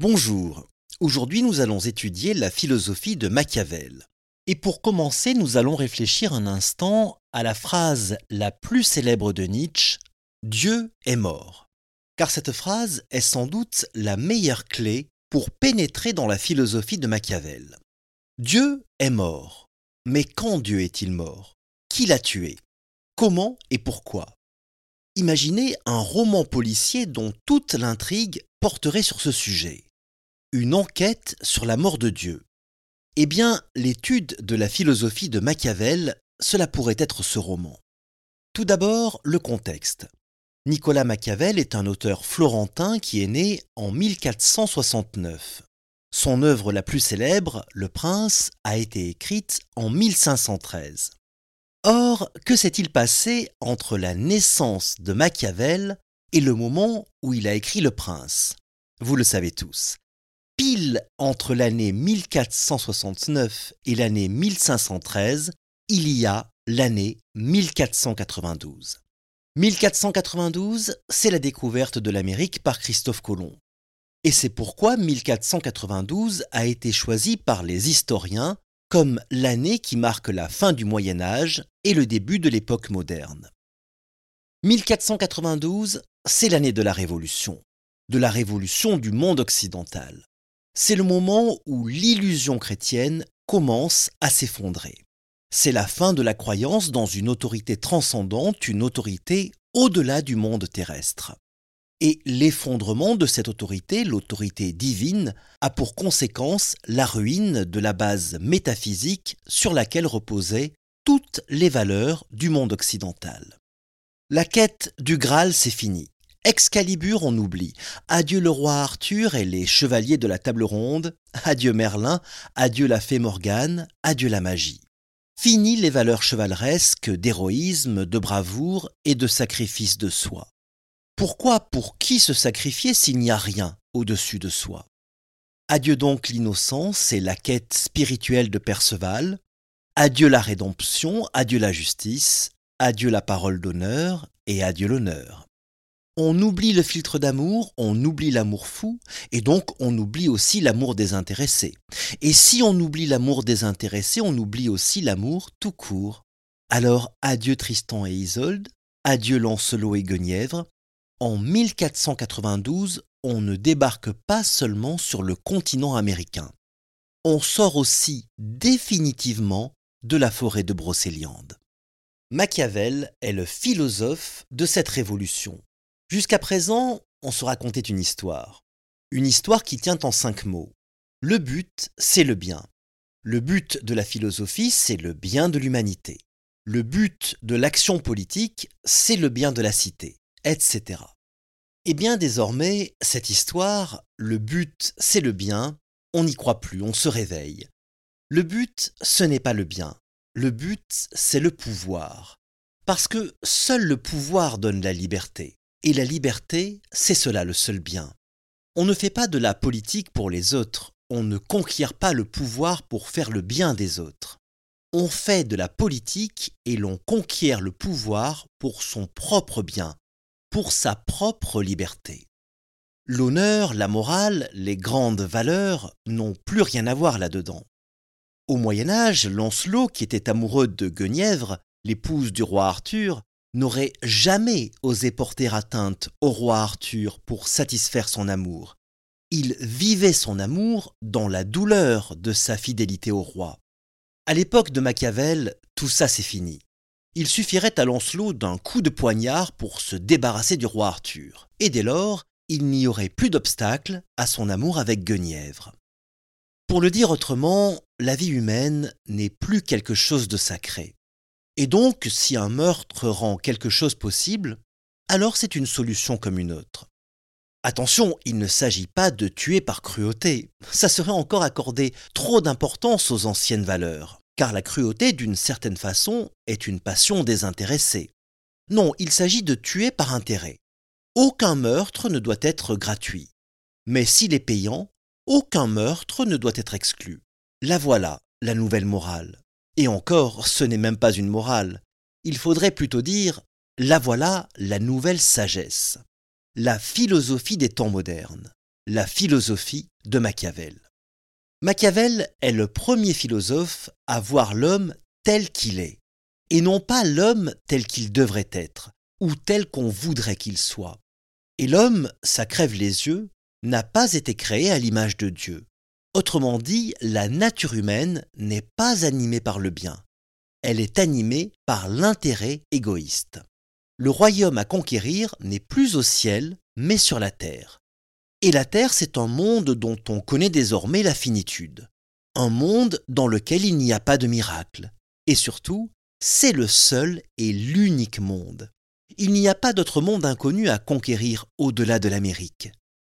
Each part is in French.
Bonjour. Aujourd'hui, nous allons étudier la philosophie de Machiavel. Et pour commencer, nous allons réfléchir un instant à la phrase la plus célèbre de Nietzsche Dieu est mort. Car cette phrase est sans doute la meilleure clé pour pénétrer dans la philosophie de Machiavel. Dieu est mort. Mais quand Dieu est-il mort? Qui l'a tué? Comment et pourquoi? Imaginez un roman policier dont toute l'intrigue porterait sur ce sujet une enquête sur la mort de Dieu. Eh bien, l'étude de la philosophie de Machiavel, cela pourrait être ce roman. Tout d'abord, le contexte. Nicolas Machiavel est un auteur florentin qui est né en 1469. Son œuvre la plus célèbre, Le Prince, a été écrite en 1513. Or, que s'est-il passé entre la naissance de Machiavel et le moment où il a écrit Le Prince? Vous le savez tous pile entre l'année 1469 et l'année 1513, il y a l'année 1492. 1492, c'est la découverte de l'Amérique par Christophe Colomb. Et c'est pourquoi 1492 a été choisi par les historiens comme l'année qui marque la fin du Moyen Âge et le début de l'époque moderne. 1492, c'est l'année de la Révolution, de la révolution du monde occidental c'est le moment où l'illusion chrétienne commence à s'effondrer. C'est la fin de la croyance dans une autorité transcendante, une autorité au-delà du monde terrestre. Et l'effondrement de cette autorité, l'autorité divine, a pour conséquence la ruine de la base métaphysique sur laquelle reposaient toutes les valeurs du monde occidental. La quête du Graal, c'est fini. Excalibur, on oublie. Adieu le roi Arthur et les chevaliers de la table ronde. Adieu Merlin. Adieu la fée Morgane. Adieu la magie. Fini les valeurs chevaleresques d'héroïsme, de bravoure et de sacrifice de soi. Pourquoi, pour qui se sacrifier s'il n'y a rien au-dessus de soi? Adieu donc l'innocence et la quête spirituelle de Perceval. Adieu la rédemption, adieu la justice, adieu la parole d'honneur et adieu l'honneur on oublie le filtre d'amour, on oublie l'amour fou, et donc on oublie aussi l'amour désintéressé. Et si on oublie l'amour désintéressé, on oublie aussi l'amour tout court. Alors adieu Tristan et Isolde, adieu Lancelot et Guenièvre. En 1492, on ne débarque pas seulement sur le continent américain. On sort aussi définitivement de la forêt de Brocéliande. Machiavel est le philosophe de cette révolution. Jusqu'à présent, on se racontait une histoire. Une histoire qui tient en cinq mots. Le but, c'est le bien. Le but de la philosophie, c'est le bien de l'humanité. Le but de l'action politique, c'est le bien de la cité, etc. Et bien désormais, cette histoire, le but, c'est le bien, on n'y croit plus, on se réveille. Le but, ce n'est pas le bien. Le but, c'est le pouvoir. Parce que seul le pouvoir donne la liberté. Et la liberté, c'est cela le seul bien. On ne fait pas de la politique pour les autres, on ne conquiert pas le pouvoir pour faire le bien des autres. On fait de la politique et l'on conquiert le pouvoir pour son propre bien, pour sa propre liberté. L'honneur, la morale, les grandes valeurs n'ont plus rien à voir là-dedans. Au Moyen Âge, Lancelot, qui était amoureux de Guenièvre, l'épouse du roi Arthur, n'aurait jamais osé porter atteinte au roi Arthur pour satisfaire son amour. Il vivait son amour dans la douleur de sa fidélité au roi. À l'époque de Machiavel, tout ça c'est fini. Il suffirait à Lancelot d'un coup de poignard pour se débarrasser du roi Arthur, et dès lors, il n'y aurait plus d'obstacle à son amour avec Guenièvre. Pour le dire autrement, la vie humaine n'est plus quelque chose de sacré. Et donc, si un meurtre rend quelque chose possible, alors c'est une solution comme une autre. Attention, il ne s'agit pas de tuer par cruauté. Ça serait encore accorder trop d'importance aux anciennes valeurs, car la cruauté, d'une certaine façon, est une passion désintéressée. Non, il s'agit de tuer par intérêt. Aucun meurtre ne doit être gratuit. Mais s'il est payant, aucun meurtre ne doit être exclu. La voilà, la nouvelle morale. Et encore, ce n'est même pas une morale. Il faudrait plutôt dire la voilà la nouvelle sagesse, la philosophie des temps modernes, la philosophie de Machiavel. Machiavel est le premier philosophe à voir l'homme tel qu'il est, et non pas l'homme tel qu'il devrait être, ou tel qu'on voudrait qu'il soit. Et l'homme, ça crève les yeux, n'a pas été créé à l'image de Dieu. Autrement dit, la nature humaine n'est pas animée par le bien, elle est animée par l'intérêt égoïste. Le royaume à conquérir n'est plus au ciel, mais sur la terre. Et la terre, c'est un monde dont on connaît désormais la finitude. Un monde dans lequel il n'y a pas de miracle. Et surtout, c'est le seul et l'unique monde. Il n'y a pas d'autre monde inconnu à conquérir au-delà de l'Amérique.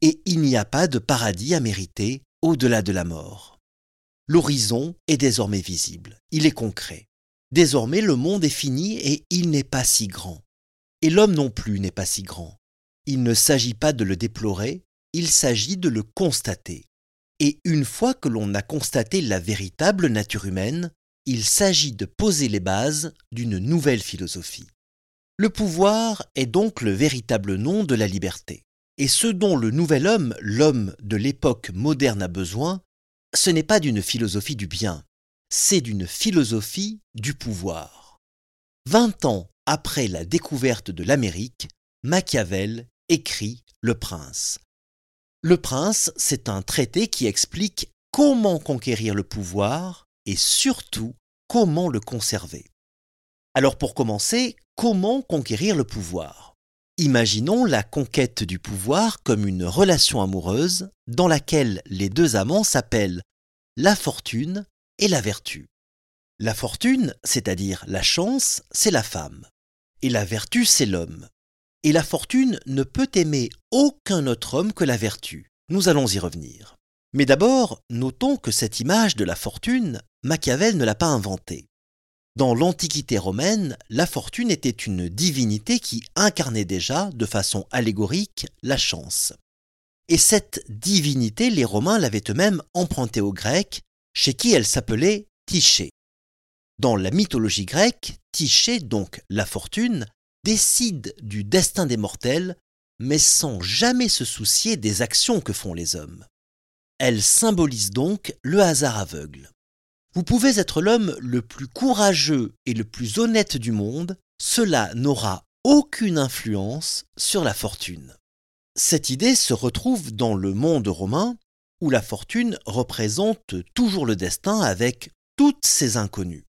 Et il n'y a pas de paradis à mériter au-delà de la mort. L'horizon est désormais visible, il est concret. Désormais le monde est fini et il n'est pas si grand. Et l'homme non plus n'est pas si grand. Il ne s'agit pas de le déplorer, il s'agit de le constater. Et une fois que l'on a constaté la véritable nature humaine, il s'agit de poser les bases d'une nouvelle philosophie. Le pouvoir est donc le véritable nom de la liberté. Et ce dont le nouvel homme, l'homme de l'époque moderne a besoin, ce n'est pas d'une philosophie du bien, c'est d'une philosophie du pouvoir. Vingt ans après la découverte de l'Amérique, Machiavel écrit Le Prince. Le Prince, c'est un traité qui explique comment conquérir le pouvoir et surtout comment le conserver. Alors pour commencer, comment conquérir le pouvoir? Imaginons la conquête du pouvoir comme une relation amoureuse dans laquelle les deux amants s'appellent la fortune et la vertu. La fortune, c'est-à-dire la chance, c'est la femme, et la vertu, c'est l'homme. Et la fortune ne peut aimer aucun autre homme que la vertu. Nous allons y revenir. Mais d'abord, notons que cette image de la fortune, Machiavel ne l'a pas inventée. Dans l'Antiquité romaine, la fortune était une divinité qui incarnait déjà, de façon allégorique, la chance. Et cette divinité, les Romains l'avaient eux-mêmes empruntée aux Grecs, chez qui elle s'appelait Tyché. Dans la mythologie grecque, Tyché, donc la fortune, décide du destin des mortels, mais sans jamais se soucier des actions que font les hommes. Elle symbolise donc le hasard aveugle. Vous pouvez être l'homme le plus courageux et le plus honnête du monde, cela n'aura aucune influence sur la fortune. Cette idée se retrouve dans le monde romain, où la fortune représente toujours le destin avec toutes ses inconnues.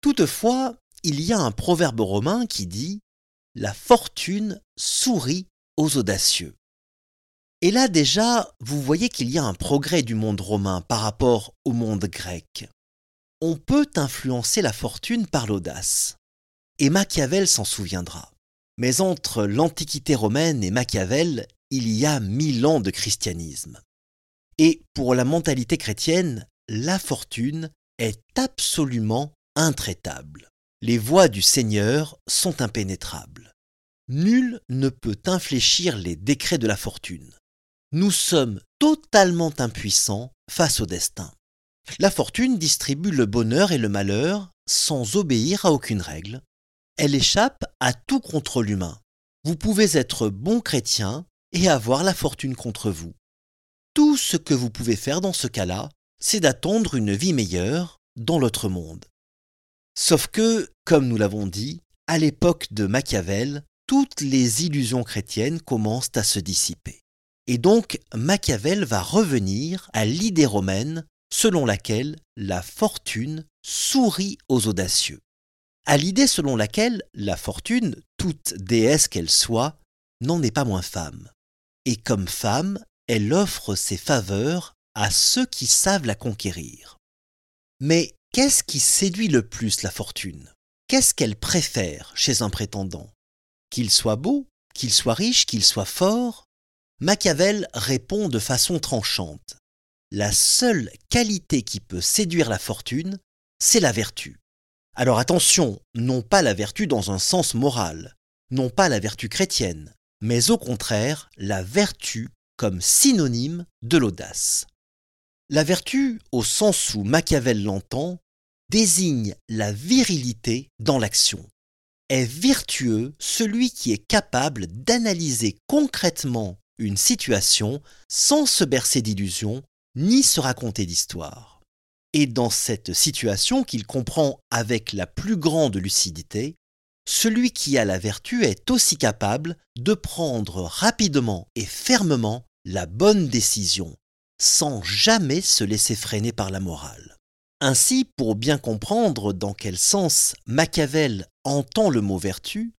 Toutefois, il y a un proverbe romain qui dit ⁇ La fortune sourit aux audacieux ⁇ et là déjà, vous voyez qu'il y a un progrès du monde romain par rapport au monde grec. On peut influencer la fortune par l'audace. Et Machiavel s'en souviendra. Mais entre l'Antiquité romaine et Machiavel, il y a mille ans de christianisme. Et pour la mentalité chrétienne, la fortune est absolument intraitable. Les voies du Seigneur sont impénétrables. Nul ne peut infléchir les décrets de la fortune nous sommes totalement impuissants face au destin. La fortune distribue le bonheur et le malheur sans obéir à aucune règle. Elle échappe à tout contrôle humain. Vous pouvez être bon chrétien et avoir la fortune contre vous. Tout ce que vous pouvez faire dans ce cas-là, c'est d'attendre une vie meilleure dans l'autre monde. Sauf que, comme nous l'avons dit, à l'époque de Machiavel, toutes les illusions chrétiennes commencent à se dissiper. Et donc Machiavel va revenir à l'idée romaine selon laquelle la fortune sourit aux audacieux. À l'idée selon laquelle la fortune, toute déesse qu'elle soit, n'en est pas moins femme. Et comme femme, elle offre ses faveurs à ceux qui savent la conquérir. Mais qu'est-ce qui séduit le plus la fortune? Qu'est-ce qu'elle préfère chez un prétendant? Qu'il soit beau, qu'il soit riche, qu'il soit fort, Machiavel répond de façon tranchante. La seule qualité qui peut séduire la fortune, c'est la vertu. Alors attention, non pas la vertu dans un sens moral, non pas la vertu chrétienne, mais au contraire la vertu comme synonyme de l'audace. La vertu, au sens où Machiavel l'entend, désigne la virilité dans l'action. Est vertueux celui qui est capable d'analyser concrètement une situation sans se bercer d'illusions ni se raconter d'histoires. Et dans cette situation qu'il comprend avec la plus grande lucidité, celui qui a la vertu est aussi capable de prendre rapidement et fermement la bonne décision, sans jamais se laisser freiner par la morale. Ainsi, pour bien comprendre dans quel sens Machiavel entend le mot vertu,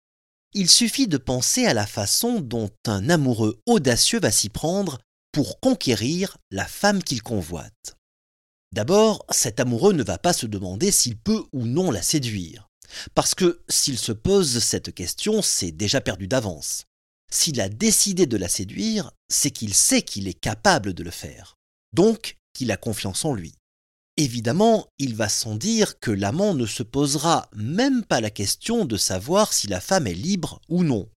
il suffit de penser à la façon dont un amoureux audacieux va s'y prendre pour conquérir la femme qu'il convoite. D'abord, cet amoureux ne va pas se demander s'il peut ou non la séduire, parce que s'il se pose cette question, c'est déjà perdu d'avance. S'il a décidé de la séduire, c'est qu'il sait qu'il est capable de le faire, donc qu'il a confiance en lui. Évidemment, il va sans dire que l'amant ne se posera même pas la question de savoir si la femme est libre ou non.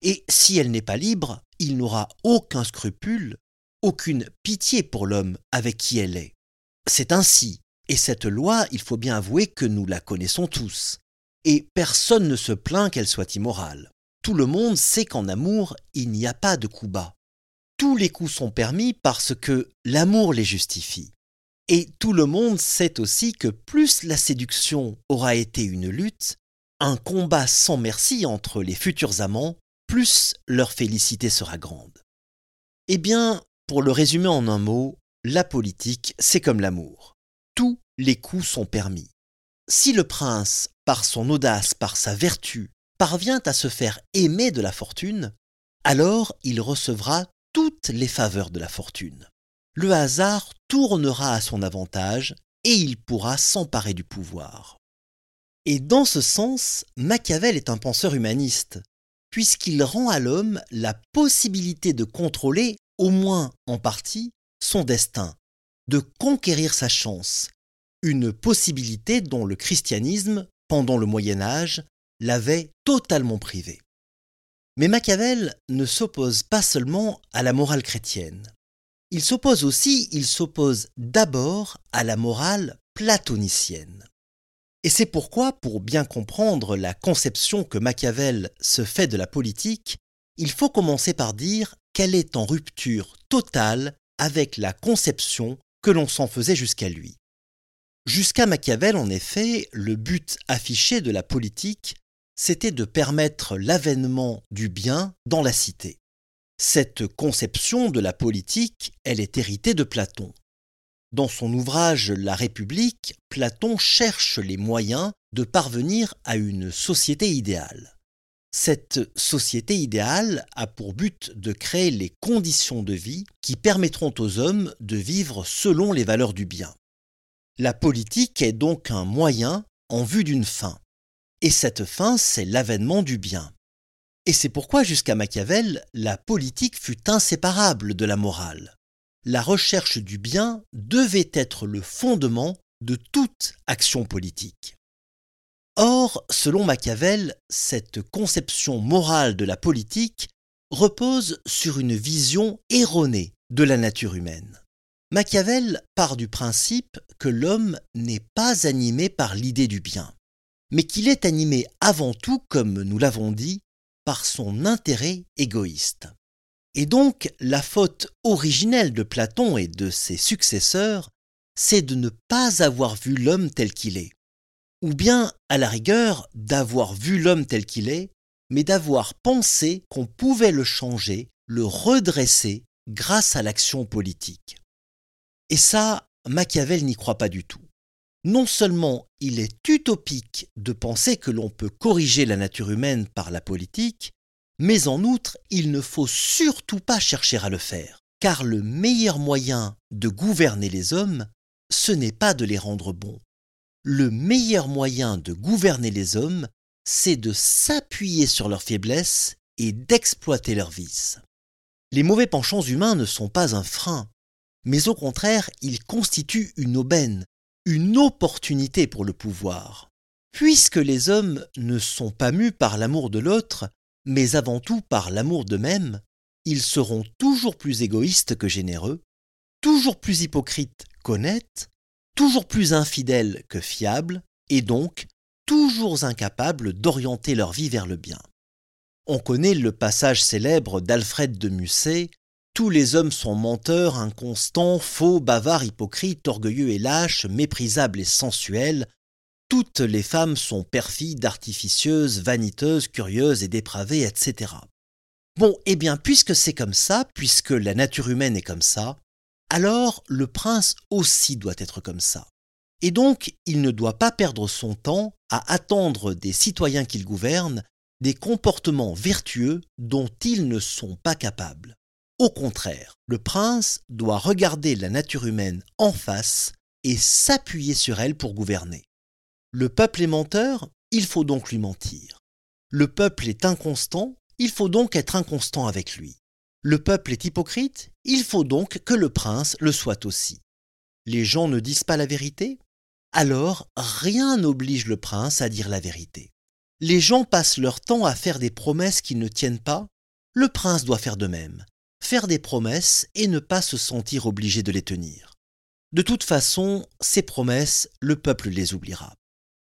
Et si elle n'est pas libre, il n'aura aucun scrupule, aucune pitié pour l'homme avec qui elle est. C'est ainsi, et cette loi, il faut bien avouer que nous la connaissons tous. Et personne ne se plaint qu'elle soit immorale. Tout le monde sait qu'en amour, il n'y a pas de coups bas. Tous les coups sont permis parce que l'amour les justifie. Et tout le monde sait aussi que plus la séduction aura été une lutte, un combat sans merci entre les futurs amants, plus leur félicité sera grande. Eh bien, pour le résumer en un mot, la politique, c'est comme l'amour. Tous les coups sont permis. Si le prince, par son audace, par sa vertu, parvient à se faire aimer de la fortune, alors il recevra toutes les faveurs de la fortune le hasard tournera à son avantage et il pourra s'emparer du pouvoir. Et dans ce sens, Machiavel est un penseur humaniste, puisqu'il rend à l'homme la possibilité de contrôler, au moins en partie, son destin, de conquérir sa chance, une possibilité dont le christianisme, pendant le Moyen Âge, l'avait totalement privé. Mais Machiavel ne s'oppose pas seulement à la morale chrétienne. Il s'oppose aussi, il s'oppose d'abord à la morale platonicienne. Et c'est pourquoi, pour bien comprendre la conception que Machiavel se fait de la politique, il faut commencer par dire qu'elle est en rupture totale avec la conception que l'on s'en faisait jusqu'à lui. Jusqu'à Machiavel, en effet, le but affiché de la politique, c'était de permettre l'avènement du bien dans la cité. Cette conception de la politique, elle est héritée de Platon. Dans son ouvrage La République, Platon cherche les moyens de parvenir à une société idéale. Cette société idéale a pour but de créer les conditions de vie qui permettront aux hommes de vivre selon les valeurs du bien. La politique est donc un moyen en vue d'une fin. Et cette fin, c'est l'avènement du bien. Et c'est pourquoi jusqu'à Machiavel, la politique fut inséparable de la morale. La recherche du bien devait être le fondement de toute action politique. Or, selon Machiavel, cette conception morale de la politique repose sur une vision erronée de la nature humaine. Machiavel part du principe que l'homme n'est pas animé par l'idée du bien, mais qu'il est animé avant tout, comme nous l'avons dit, par son intérêt égoïste. Et donc la faute originelle de Platon et de ses successeurs, c'est de ne pas avoir vu l'homme tel qu'il est. Ou bien, à la rigueur, d'avoir vu l'homme tel qu'il est, mais d'avoir pensé qu'on pouvait le changer, le redresser grâce à l'action politique. Et ça, Machiavel n'y croit pas du tout. Non seulement il est utopique de penser que l'on peut corriger la nature humaine par la politique, mais en outre, il ne faut surtout pas chercher à le faire, car le meilleur moyen de gouverner les hommes, ce n'est pas de les rendre bons. Le meilleur moyen de gouverner les hommes, c'est de s'appuyer sur leurs faiblesses et d'exploiter leurs vices. Les mauvais penchants humains ne sont pas un frein, mais au contraire, ils constituent une aubaine, une opportunité pour le pouvoir. Puisque les hommes ne sont pas mus par l'amour de l'autre, mais avant tout par l'amour d'eux-mêmes, ils seront toujours plus égoïstes que généreux, toujours plus hypocrites qu'honnêtes, toujours plus infidèles que fiables, et donc toujours incapables d'orienter leur vie vers le bien. On connaît le passage célèbre d'Alfred de Musset Tous les hommes sont menteurs, inconstants, faux, bavards, hypocrites, orgueilleux et lâches, méprisables et sensuels. Toutes les femmes sont perfides, artificieuses, vaniteuses, curieuses et dépravées, etc. Bon, eh bien, puisque c'est comme ça, puisque la nature humaine est comme ça, alors le prince aussi doit être comme ça. Et donc, il ne doit pas perdre son temps à attendre des citoyens qu'il gouverne des comportements vertueux dont ils ne sont pas capables. Au contraire, le prince doit regarder la nature humaine en face et s'appuyer sur elle pour gouverner. Le peuple est menteur, il faut donc lui mentir. Le peuple est inconstant, il faut donc être inconstant avec lui. Le peuple est hypocrite, il faut donc que le prince le soit aussi. Les gens ne disent pas la vérité Alors rien n'oblige le prince à dire la vérité. Les gens passent leur temps à faire des promesses qui ne tiennent pas. Le prince doit faire de même. Faire des promesses et ne pas se sentir obligé de les tenir. De toute façon, ces promesses, le peuple les oubliera.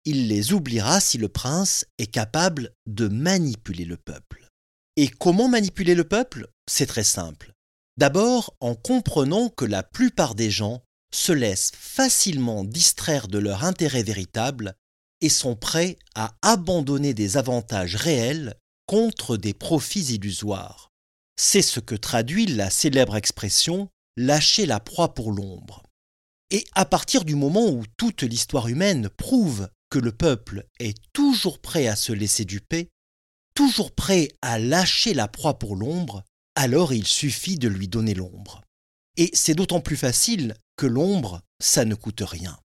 Il les oubliera si le prince est capable de manipuler le peuple. Et comment manipuler le peuple? C'est très simple. D'abord en comprenant que la plupart des gens se laissent facilement distraire de leur intérêt véritable et sont prêts à abandonner des avantages réels contre des profits illusoires. C'est ce que traduit la célèbre expression lâcher la proie pour l'ombre. Et à partir du moment où toute l'histoire humaine prouve que le peuple est toujours prêt à se laisser duper, toujours prêt à lâcher la proie pour l'ombre, alors il suffit de lui donner l'ombre. Et c'est d'autant plus facile que l'ombre, ça ne coûte rien.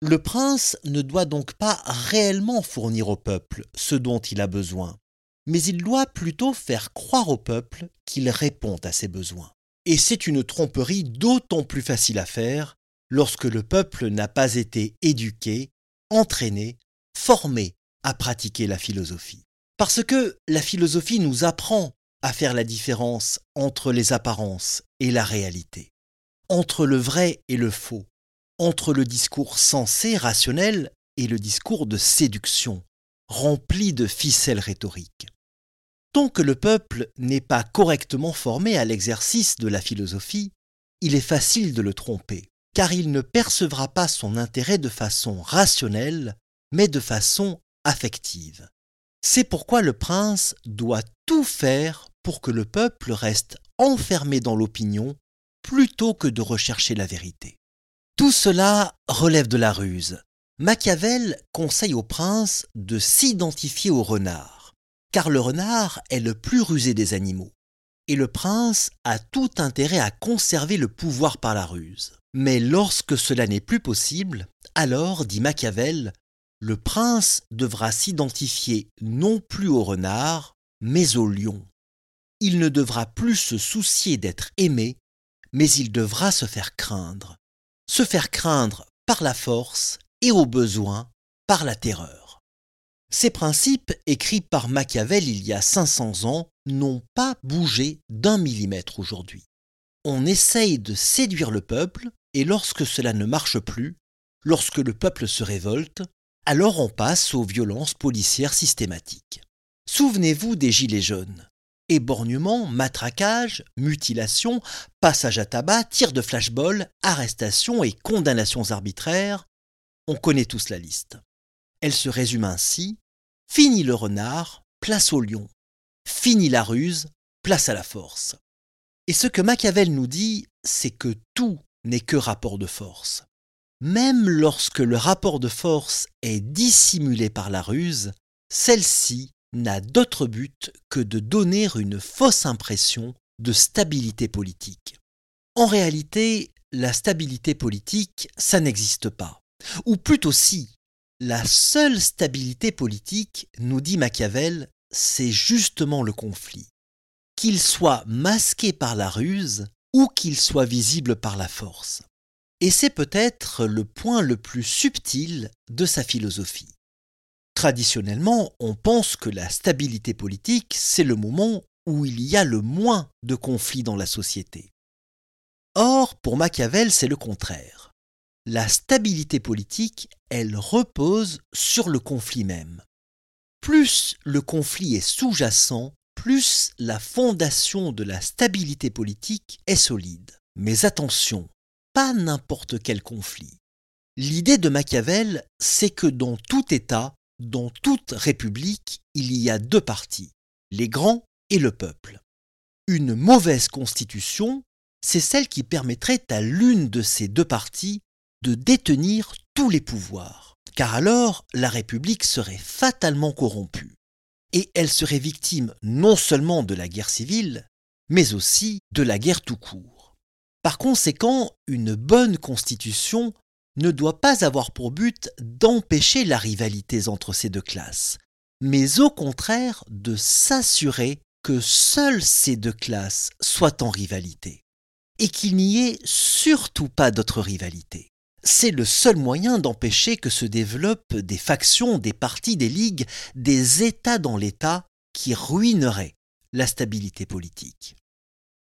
Le prince ne doit donc pas réellement fournir au peuple ce dont il a besoin, mais il doit plutôt faire croire au peuple qu'il répond à ses besoins. Et c'est une tromperie d'autant plus facile à faire lorsque le peuple n'a pas été éduqué, entraîné, formé à pratiquer la philosophie. Parce que la philosophie nous apprend à faire la différence entre les apparences et la réalité, entre le vrai et le faux, entre le discours sensé, rationnel, et le discours de séduction, rempli de ficelles rhétoriques. Tant que le peuple n'est pas correctement formé à l'exercice de la philosophie, il est facile de le tromper, car il ne percevra pas son intérêt de façon rationnelle, mais de façon affective. C'est pourquoi le prince doit tout faire pour que le peuple reste enfermé dans l'opinion plutôt que de rechercher la vérité. Tout cela relève de la ruse. Machiavel conseille au prince de s'identifier au renard, car le renard est le plus rusé des animaux, et le prince a tout intérêt à conserver le pouvoir par la ruse. Mais lorsque cela n'est plus possible, alors, dit Machiavel, le prince devra s'identifier non plus au renard, mais au lion. Il ne devra plus se soucier d'être aimé, mais il devra se faire craindre se faire craindre par la force et au besoin par la terreur. Ces principes, écrits par Machiavel il y a 500 ans, n'ont pas bougé d'un millimètre aujourd'hui. On essaye de séduire le peuple, et lorsque cela ne marche plus, lorsque le peuple se révolte, alors on passe aux violences policières systématiques. Souvenez-vous des Gilets jaunes éborgnement, matraquage, mutilation, passage à tabac, tir de flashball, arrestation et condamnations arbitraires, on connaît tous la liste. Elle se résume ainsi Fini le renard, place au lion. Fini la ruse, place à la force. Et ce que Machiavel nous dit, c'est que tout n'est que rapport de force. Même lorsque le rapport de force est dissimulé par la ruse, celle-ci n'a d'autre but que de donner une fausse impression de stabilité politique. En réalité, la stabilité politique, ça n'existe pas. Ou plutôt si, la seule stabilité politique, nous dit Machiavel, c'est justement le conflit. Qu'il soit masqué par la ruse ou qu'il soit visible par la force. Et c'est peut-être le point le plus subtil de sa philosophie. Traditionnellement, on pense que la stabilité politique, c'est le moment où il y a le moins de conflits dans la société. Or, pour Machiavel, c'est le contraire. La stabilité politique, elle repose sur le conflit même. Plus le conflit est sous-jacent, plus la fondation de la stabilité politique est solide. Mais attention, pas n'importe quel conflit. L'idée de Machiavel, c'est que dans tout État, dans toute république, il y a deux partis, les grands et le peuple. Une mauvaise constitution, c'est celle qui permettrait à l'une de ces deux parties de détenir tous les pouvoirs, car alors la République serait fatalement corrompue, et elle serait victime non seulement de la guerre civile, mais aussi de la guerre tout court. Par conséquent, une bonne constitution ne doit pas avoir pour but d'empêcher la rivalité entre ces deux classes, mais au contraire de s'assurer que seules ces deux classes soient en rivalité, et qu'il n'y ait surtout pas d'autre rivalité. C'est le seul moyen d'empêcher que se développent des factions, des partis, des ligues, des États dans l'État qui ruineraient la stabilité politique.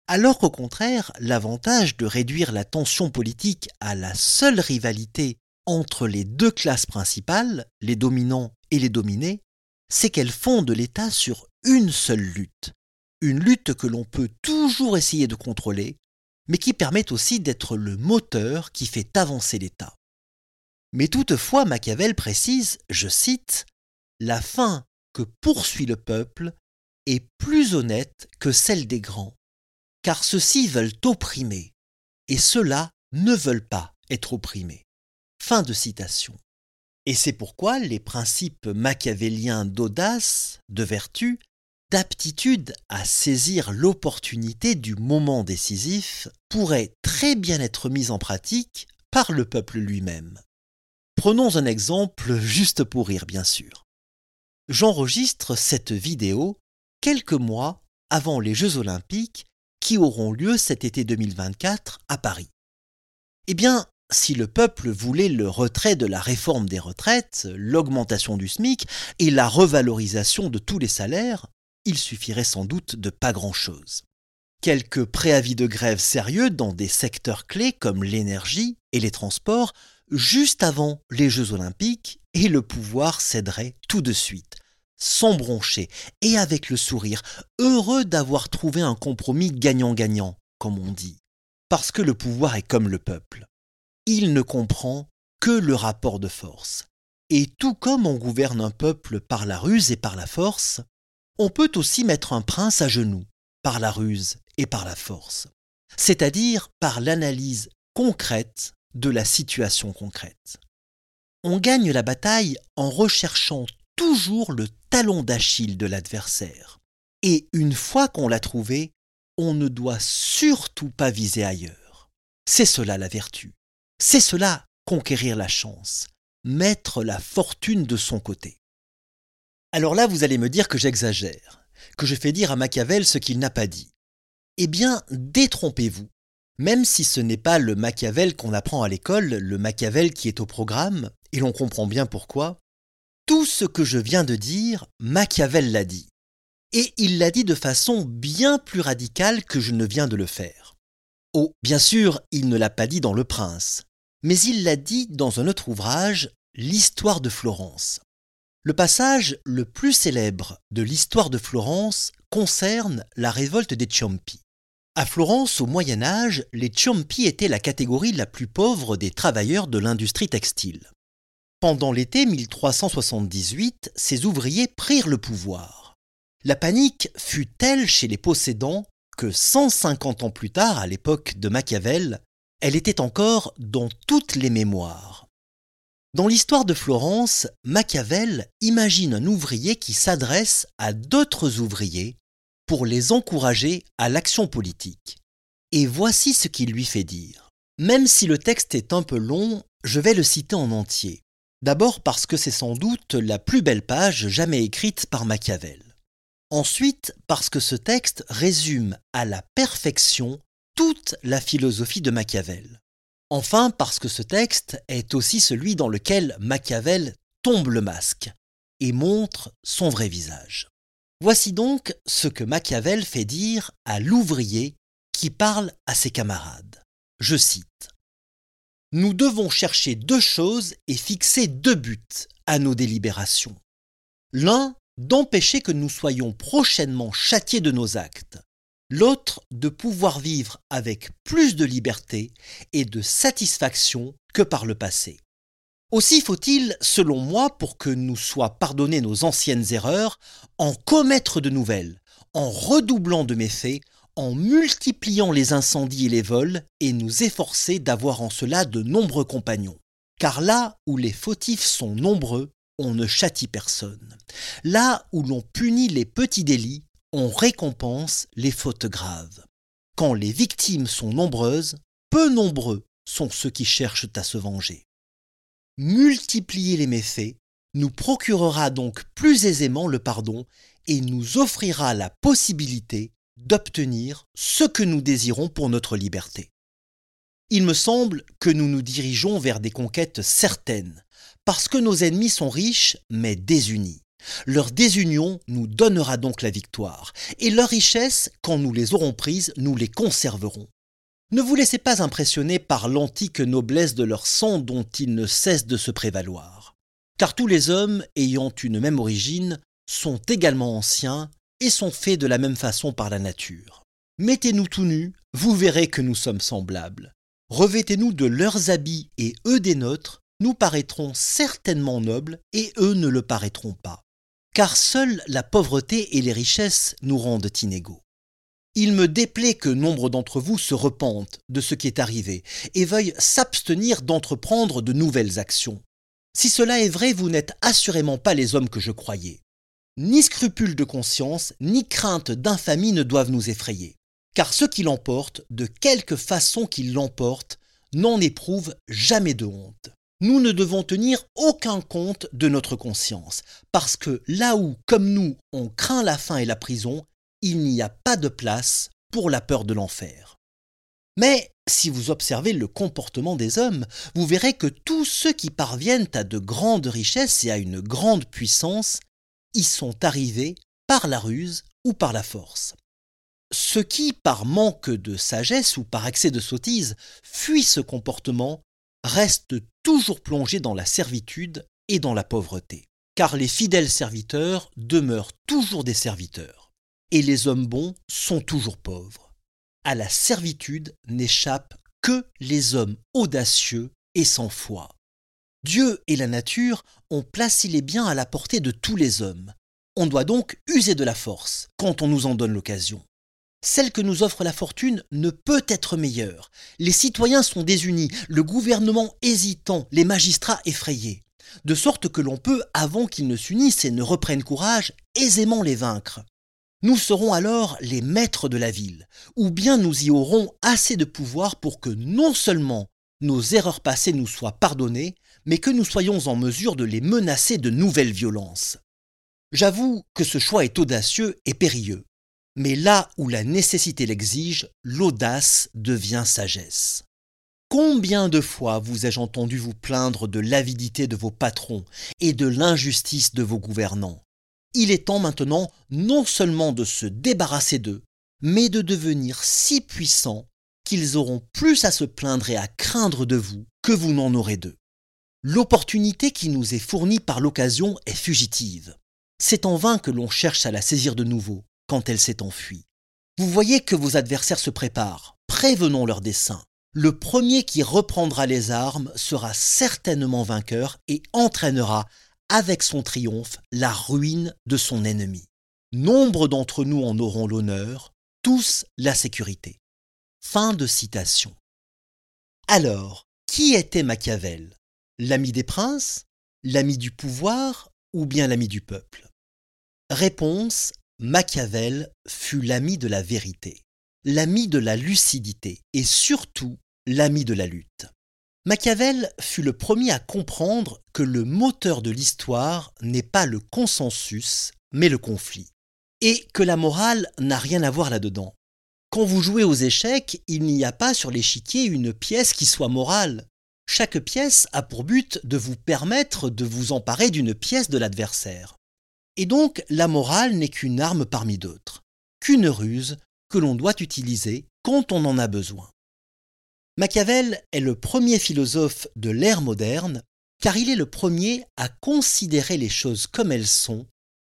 Alors qu'au contraire, l'avantage de réduire la tension politique à la seule rivalité entre les deux classes principales, les dominants et les dominés, c'est qu'elle fonde l'État sur une seule lutte, une lutte que l'on peut toujours essayer de contrôler, mais qui permet aussi d'être le moteur qui fait avancer l'État. Mais toutefois, Machiavel précise, je cite, La fin que poursuit le peuple est plus honnête que celle des grands, car ceux-ci veulent opprimer, et ceux-là ne veulent pas être opprimés. Fin de citation. Et c'est pourquoi les principes machiavéliens d'audace, de vertu, d'aptitude à saisir l'opportunité du moment décisif pourraient très bien être mis en pratique par le peuple lui-même. Prenons un exemple juste pour rire, bien sûr. J'enregistre cette vidéo quelques mois avant les Jeux olympiques qui auront lieu cet été 2024 à Paris. Eh bien, si le peuple voulait le retrait de la réforme des retraites, l'augmentation du SMIC et la revalorisation de tous les salaires, il suffirait sans doute de pas grand-chose. Quelques préavis de grève sérieux dans des secteurs clés comme l'énergie et les transports juste avant les Jeux olympiques et le pouvoir céderait tout de suite, sans broncher et avec le sourire, heureux d'avoir trouvé un compromis gagnant-gagnant, comme on dit, parce que le pouvoir est comme le peuple. Il ne comprend que le rapport de force. Et tout comme on gouverne un peuple par la ruse et par la force, on peut aussi mettre un prince à genoux, par la ruse et par la force, c'est-à-dire par l'analyse concrète de la situation concrète. On gagne la bataille en recherchant toujours le talon d'Achille de l'adversaire. Et une fois qu'on l'a trouvé, on ne doit surtout pas viser ailleurs. C'est cela la vertu. C'est cela conquérir la chance, mettre la fortune de son côté. Alors là, vous allez me dire que j'exagère, que je fais dire à Machiavel ce qu'il n'a pas dit. Eh bien, détrompez-vous. Même si ce n'est pas le Machiavel qu'on apprend à l'école, le Machiavel qui est au programme, et l'on comprend bien pourquoi, tout ce que je viens de dire, Machiavel l'a dit. Et il l'a dit de façon bien plus radicale que je ne viens de le faire. Oh, bien sûr, il ne l'a pas dit dans Le Prince, mais il l'a dit dans un autre ouvrage, L'histoire de Florence. Le passage le plus célèbre de l'histoire de Florence concerne la révolte des Ciompi. À Florence, au Moyen Âge, les Ciompi étaient la catégorie la plus pauvre des travailleurs de l'industrie textile. Pendant l'été 1378, ces ouvriers prirent le pouvoir. La panique fut telle chez les possédants que 150 ans plus tard, à l'époque de Machiavel, elle était encore dans toutes les mémoires. Dans l'histoire de Florence, Machiavel imagine un ouvrier qui s'adresse à d'autres ouvriers pour les encourager à l'action politique. Et voici ce qu'il lui fait dire. Même si le texte est un peu long, je vais le citer en entier. D'abord parce que c'est sans doute la plus belle page jamais écrite par Machiavel. Ensuite parce que ce texte résume à la perfection toute la philosophie de Machiavel. Enfin parce que ce texte est aussi celui dans lequel Machiavel tombe le masque et montre son vrai visage. Voici donc ce que Machiavel fait dire à l'ouvrier qui parle à ses camarades. Je cite. Nous devons chercher deux choses et fixer deux buts à nos délibérations. L'un d'empêcher que nous soyons prochainement châtiés de nos actes. L'autre de pouvoir vivre avec plus de liberté et de satisfaction que par le passé. Aussi faut-il, selon moi, pour que nous soient pardonnées nos anciennes erreurs, en commettre de nouvelles, en redoublant de méfaits, en multipliant les incendies et les vols, et nous efforcer d'avoir en cela de nombreux compagnons. Car là où les fautifs sont nombreux, on ne châtie personne. Là où l'on punit les petits délits, on récompense les fautes graves. Quand les victimes sont nombreuses, peu nombreux sont ceux qui cherchent à se venger multiplier les méfaits nous procurera donc plus aisément le pardon et nous offrira la possibilité d'obtenir ce que nous désirons pour notre liberté. Il me semble que nous nous dirigeons vers des conquêtes certaines, parce que nos ennemis sont riches mais désunis. Leur désunion nous donnera donc la victoire, et leurs richesses, quand nous les aurons prises, nous les conserverons. Ne vous laissez pas impressionner par l'antique noblesse de leur sang dont ils ne cessent de se prévaloir. Car tous les hommes ayant une même origine sont également anciens sont faits de la même façon par la nature. Mettez-nous tout nus, vous verrez que nous sommes semblables. Revêtez-nous de leurs habits et eux des nôtres, nous paraîtrons certainement nobles et eux ne le paraîtront pas. Car seule la pauvreté et les richesses nous rendent inégaux. Il me déplaît que nombre d'entre vous se repentent de ce qui est arrivé et veuillent s'abstenir d'entreprendre de nouvelles actions. Si cela est vrai, vous n'êtes assurément pas les hommes que je croyais. Ni scrupules de conscience, ni crainte d'infamie ne doivent nous effrayer. Car ceux qui l'emportent, de quelque façon qu'ils l'emportent, n'en éprouvent jamais de honte. Nous ne devons tenir aucun compte de notre conscience, parce que là où, comme nous, on craint la faim et la prison, il n'y a pas de place pour la peur de l'enfer. Mais si vous observez le comportement des hommes, vous verrez que tous ceux qui parviennent à de grandes richesses et à une grande puissance y sont arrivés par la ruse ou par la force. Ceux qui, par manque de sagesse ou par excès de sottise, fuient ce comportement, restent toujours plongés dans la servitude et dans la pauvreté. Car les fidèles serviteurs demeurent toujours des serviteurs et les hommes bons sont toujours pauvres. À la servitude n'échappent que les hommes audacieux et sans foi. Dieu et la nature ont placé les biens à la portée de tous les hommes. On doit donc user de la force quand on nous en donne l'occasion. Celle que nous offre la fortune ne peut être meilleure. Les citoyens sont désunis, le gouvernement hésitant, les magistrats effrayés. De sorte que l'on peut, avant qu'ils ne s'unissent et ne reprennent courage, aisément les vaincre. Nous serons alors les maîtres de la ville, ou bien nous y aurons assez de pouvoir pour que non seulement nos erreurs passées nous soient pardonnées, mais que nous soyons en mesure de les menacer de nouvelles violences. J'avoue que ce choix est audacieux et périlleux, mais là où la nécessité l'exige, l'audace devient sagesse. Combien de fois vous ai-je entendu vous plaindre de l'avidité de vos patrons et de l'injustice de vos gouvernants? Il est temps maintenant non seulement de se débarrasser d'eux, mais de devenir si puissants qu'ils auront plus à se plaindre et à craindre de vous que vous n'en aurez d'eux. L'opportunité qui nous est fournie par l'occasion est fugitive. C'est en vain que l'on cherche à la saisir de nouveau quand elle s'est enfuie. Vous voyez que vos adversaires se préparent, prévenons leur dessein. Le premier qui reprendra les armes sera certainement vainqueur et entraînera avec son triomphe la ruine de son ennemi. Nombre d'entre nous en auront l'honneur, tous la sécurité. Fin de citation. Alors, qui était Machiavel? L'ami des princes L'ami du pouvoir ou bien l'ami du peuple? Réponse Machiavel fut l'ami de la vérité, l'ami de la lucidité et surtout l'ami de la lutte. Machiavel fut le premier à comprendre que le moteur de l'histoire n'est pas le consensus, mais le conflit, et que la morale n'a rien à voir là-dedans. Quand vous jouez aux échecs, il n'y a pas sur l'échiquier une pièce qui soit morale. Chaque pièce a pour but de vous permettre de vous emparer d'une pièce de l'adversaire. Et donc la morale n'est qu'une arme parmi d'autres, qu'une ruse que l'on doit utiliser quand on en a besoin. Machiavel est le premier philosophe de l'ère moderne car il est le premier à considérer les choses comme elles sont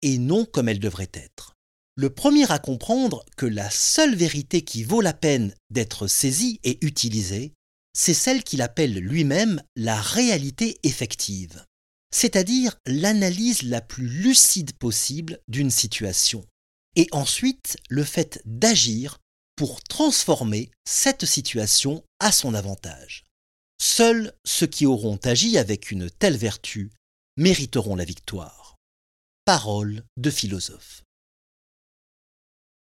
et non comme elle devrait être. Le premier à comprendre que la seule vérité qui vaut la peine d'être saisie et utilisée, c'est celle qu'il appelle lui-même la réalité effective, c'est-à-dire l'analyse la plus lucide possible d'une situation, et ensuite le fait d'agir pour transformer cette situation à son avantage. Seuls ceux qui auront agi avec une telle vertu mériteront la victoire. Parole de philosophe.